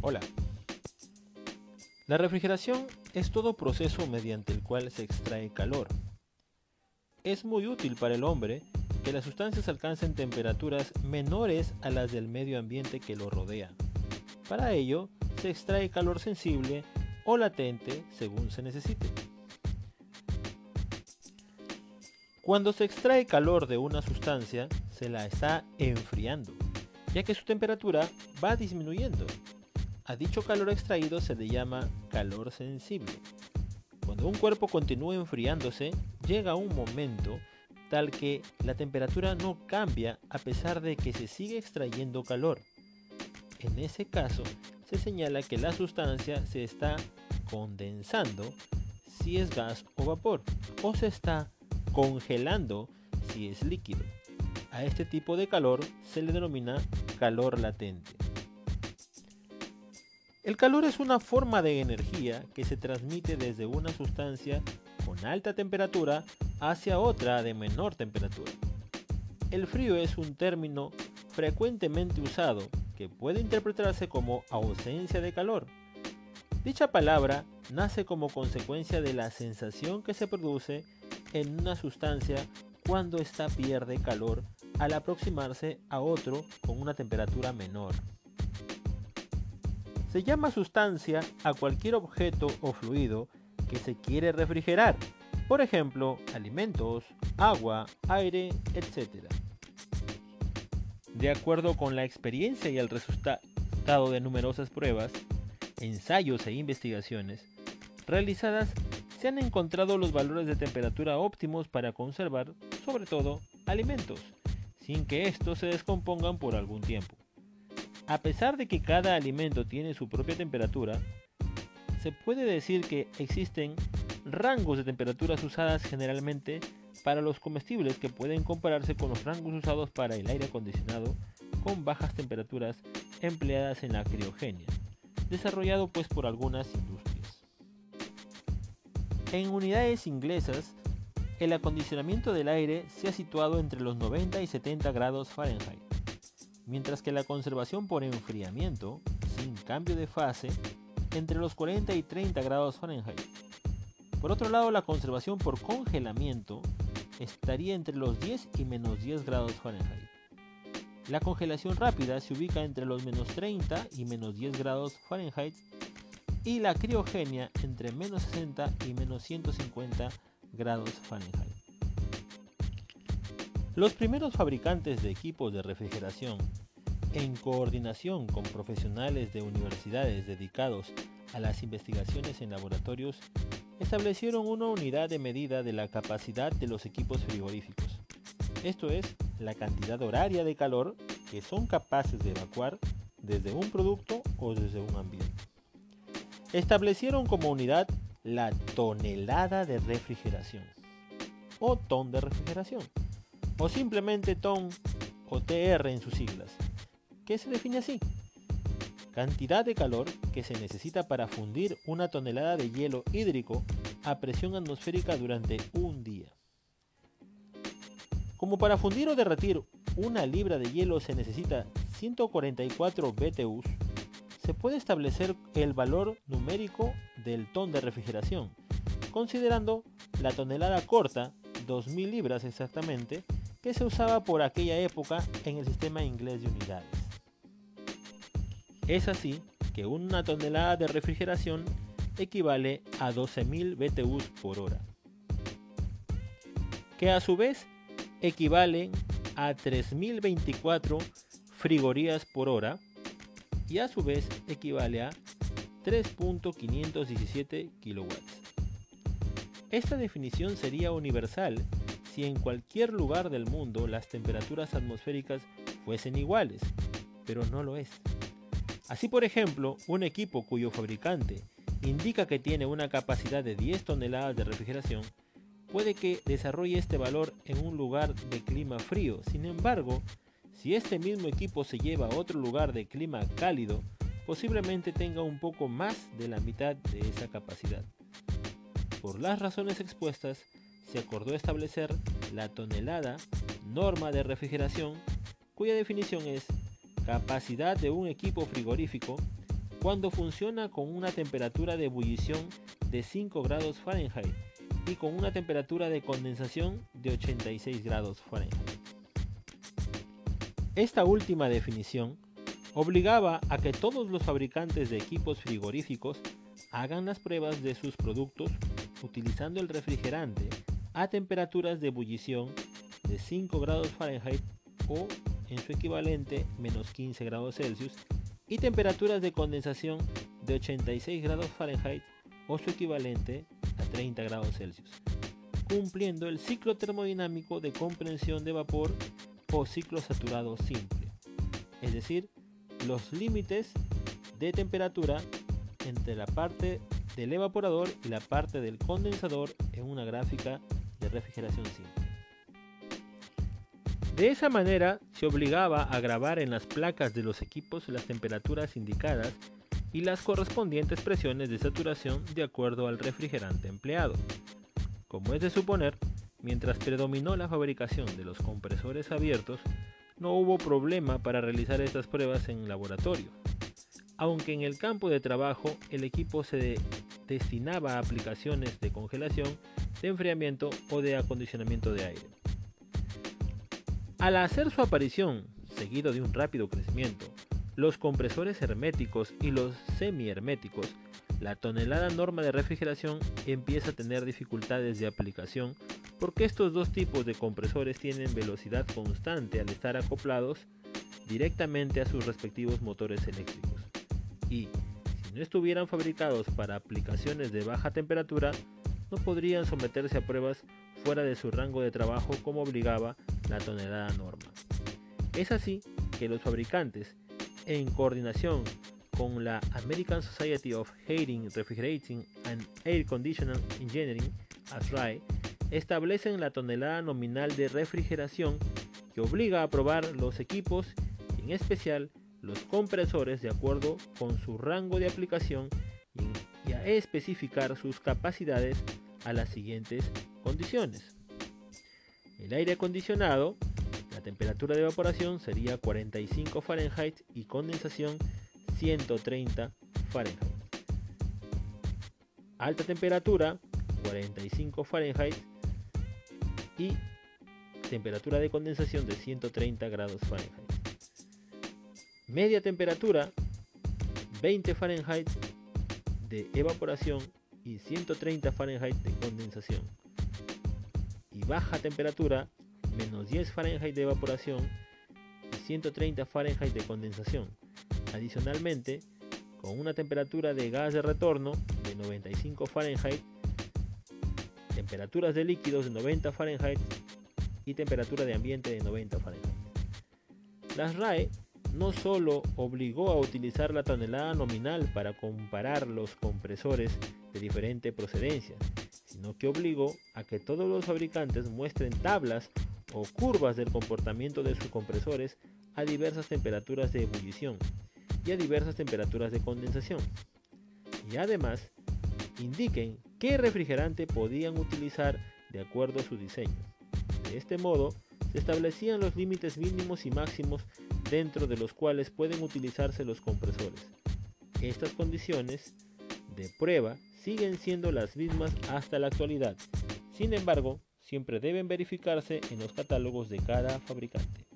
Hola. La refrigeración es todo proceso mediante el cual se extrae calor. Es muy útil para el hombre que las sustancias alcancen temperaturas menores a las del medio ambiente que lo rodea. Para ello, se extrae calor sensible o latente según se necesite. Cuando se extrae calor de una sustancia, se la está enfriando, ya que su temperatura va disminuyendo. A dicho calor extraído se le llama calor sensible. Cuando un cuerpo continúa enfriándose, llega un momento tal que la temperatura no cambia a pesar de que se sigue extrayendo calor. En ese caso, se señala que la sustancia se está condensando si es gas o vapor, o se está congelando si es líquido. A este tipo de calor se le denomina calor latente. El calor es una forma de energía que se transmite desde una sustancia con alta temperatura hacia otra de menor temperatura. El frío es un término frecuentemente usado que puede interpretarse como ausencia de calor. Dicha palabra nace como consecuencia de la sensación que se produce en una sustancia cuando ésta pierde calor al aproximarse a otro con una temperatura menor. Se llama sustancia a cualquier objeto o fluido que se quiere refrigerar, por ejemplo, alimentos, agua, aire, etc. De acuerdo con la experiencia y el resultado de numerosas pruebas, ensayos e investigaciones realizadas, se han encontrado los valores de temperatura óptimos para conservar, sobre todo, alimentos, sin que estos se descompongan por algún tiempo. A pesar de que cada alimento tiene su propia temperatura, se puede decir que existen rangos de temperaturas usadas generalmente para los comestibles que pueden compararse con los rangos usados para el aire acondicionado con bajas temperaturas empleadas en la criogenia, desarrollado pues por algunas industrias. En unidades inglesas, el acondicionamiento del aire se ha situado entre los 90 y 70 grados Fahrenheit mientras que la conservación por enfriamiento, sin cambio de fase, entre los 40 y 30 grados Fahrenheit. Por otro lado, la conservación por congelamiento estaría entre los 10 y menos 10 grados Fahrenheit. La congelación rápida se ubica entre los menos 30 y menos 10 grados Fahrenheit y la criogenia entre menos 60 y menos 150 grados Fahrenheit. Los primeros fabricantes de equipos de refrigeración, en coordinación con profesionales de universidades dedicados a las investigaciones en laboratorios, establecieron una unidad de medida de la capacidad de los equipos frigoríficos. Esto es, la cantidad horaria de calor que son capaces de evacuar desde un producto o desde un ambiente. Establecieron como unidad la tonelada de refrigeración o ton de refrigeración o simplemente TON o TR en sus siglas, que se define así. Cantidad de calor que se necesita para fundir una tonelada de hielo hídrico a presión atmosférica durante un día. Como para fundir o derretir una libra de hielo se necesita 144 BTUs, se puede establecer el valor numérico del ton de refrigeración, considerando la tonelada corta, 2.000 libras exactamente, que se usaba por aquella época en el sistema inglés de unidades. Es así que una tonelada de refrigeración equivale a 12.000 BTUs por hora, que a su vez equivalen a 3.024 frigorías por hora y a su vez equivale a 3.517 kilowatts. Esta definición sería universal si en cualquier lugar del mundo las temperaturas atmosféricas fuesen iguales, pero no lo es. Así por ejemplo, un equipo cuyo fabricante indica que tiene una capacidad de 10 toneladas de refrigeración, puede que desarrolle este valor en un lugar de clima frío. Sin embargo, si este mismo equipo se lleva a otro lugar de clima cálido, posiblemente tenga un poco más de la mitad de esa capacidad. Por las razones expuestas, se acordó establecer la tonelada norma de refrigeración, cuya definición es capacidad de un equipo frigorífico cuando funciona con una temperatura de ebullición de 5 grados Fahrenheit y con una temperatura de condensación de 86 grados Fahrenheit. Esta última definición obligaba a que todos los fabricantes de equipos frigoríficos hagan las pruebas de sus productos utilizando el refrigerante a temperaturas de ebullición de 5 grados Fahrenheit o en su equivalente menos 15 grados Celsius y temperaturas de condensación de 86 grados Fahrenheit o su equivalente a 30 grados Celsius, cumpliendo el ciclo termodinámico de comprensión de vapor o ciclo saturado simple, es decir, los límites de temperatura entre la parte del evaporador y la parte del condensador en una gráfica de refrigeración simple. De esa manera se obligaba a grabar en las placas de los equipos las temperaturas indicadas y las correspondientes presiones de saturación de acuerdo al refrigerante empleado. Como es de suponer, mientras predominó la fabricación de los compresores abiertos, no hubo problema para realizar estas pruebas en laboratorio, aunque en el campo de trabajo el equipo se destinaba a aplicaciones de congelación, de enfriamiento o de acondicionamiento de aire. Al hacer su aparición, seguido de un rápido crecimiento, los compresores herméticos y los semi-herméticos, la tonelada norma de refrigeración empieza a tener dificultades de aplicación porque estos dos tipos de compresores tienen velocidad constante al estar acoplados directamente a sus respectivos motores eléctricos. Y si no estuvieran fabricados para aplicaciones de baja temperatura, no podrían someterse a pruebas fuera de su rango de trabajo como obligaba la tonelada norma. Es así que los fabricantes, en coordinación con la American Society of Heating, Refrigerating and Air Conditioning Engineering, ASRAE, establecen la tonelada nominal de refrigeración que obliga a probar los equipos, en especial los compresores, de acuerdo con su rango de aplicación especificar sus capacidades a las siguientes condiciones. El aire acondicionado, la temperatura de evaporación sería 45 Fahrenheit y condensación 130 Fahrenheit. Alta temperatura 45 Fahrenheit y temperatura de condensación de 130 grados Fahrenheit. Media temperatura 20 Fahrenheit de evaporación y 130 Fahrenheit de condensación. Y baja temperatura, menos 10 Fahrenheit de evaporación y 130 Fahrenheit de condensación. Adicionalmente, con una temperatura de gas de retorno de 95 Fahrenheit, temperaturas de líquidos de 90 Fahrenheit y temperatura de ambiente de 90 Fahrenheit. Las RAE no solo obligó a utilizar la tonelada nominal para comparar los compresores de diferente procedencia, sino que obligó a que todos los fabricantes muestren tablas o curvas del comportamiento de sus compresores a diversas temperaturas de ebullición y a diversas temperaturas de condensación. Y además, indiquen qué refrigerante podían utilizar de acuerdo a su diseño. De este modo, se establecían los límites mínimos y máximos dentro de los cuales pueden utilizarse los compresores. Estas condiciones de prueba siguen siendo las mismas hasta la actualidad. Sin embargo, siempre deben verificarse en los catálogos de cada fabricante.